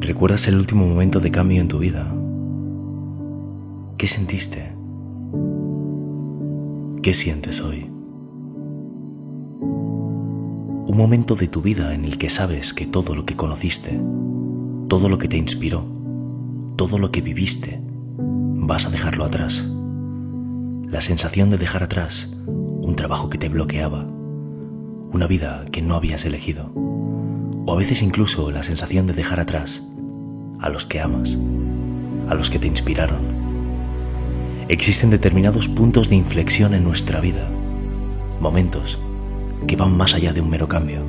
¿Recuerdas el último momento de cambio en tu vida? ¿Qué sentiste? ¿Qué sientes hoy? Un momento de tu vida en el que sabes que todo lo que conociste, todo lo que te inspiró, todo lo que viviste, vas a dejarlo atrás. La sensación de dejar atrás un trabajo que te bloqueaba, una vida que no habías elegido, o a veces incluso la sensación de dejar atrás a los que amas, a los que te inspiraron. Existen determinados puntos de inflexión en nuestra vida, momentos que van más allá de un mero cambio,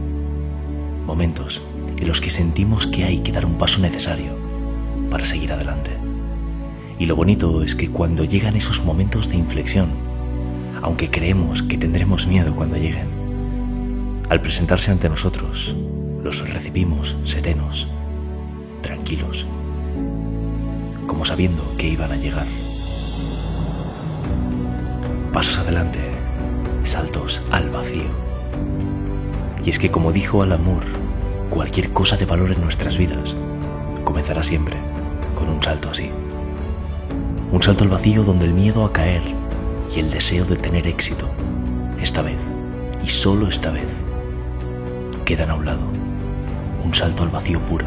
momentos en los que sentimos que hay que dar un paso necesario para seguir adelante. Y lo bonito es que cuando llegan esos momentos de inflexión, aunque creemos que tendremos miedo cuando lleguen, al presentarse ante nosotros, los recibimos serenos, tranquilos, como sabiendo que iban a llegar. Pasos adelante, saltos al vacío. Y es que como dijo Alamur, cualquier cosa de valor en nuestras vidas comenzará siempre con un salto así. Un salto al vacío donde el miedo a caer y el deseo de tener éxito, esta vez, y solo esta vez, quedan a un lado. Un salto al vacío puro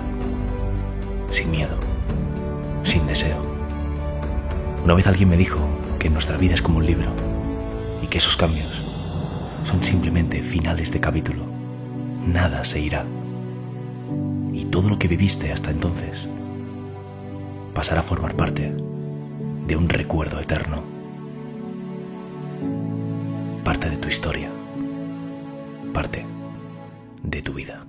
sin miedo, sin deseo. Una vez alguien me dijo que nuestra vida es como un libro y que esos cambios son simplemente finales de capítulo. Nada se irá. Y todo lo que viviste hasta entonces pasará a formar parte de un recuerdo eterno. Parte de tu historia. Parte de tu vida.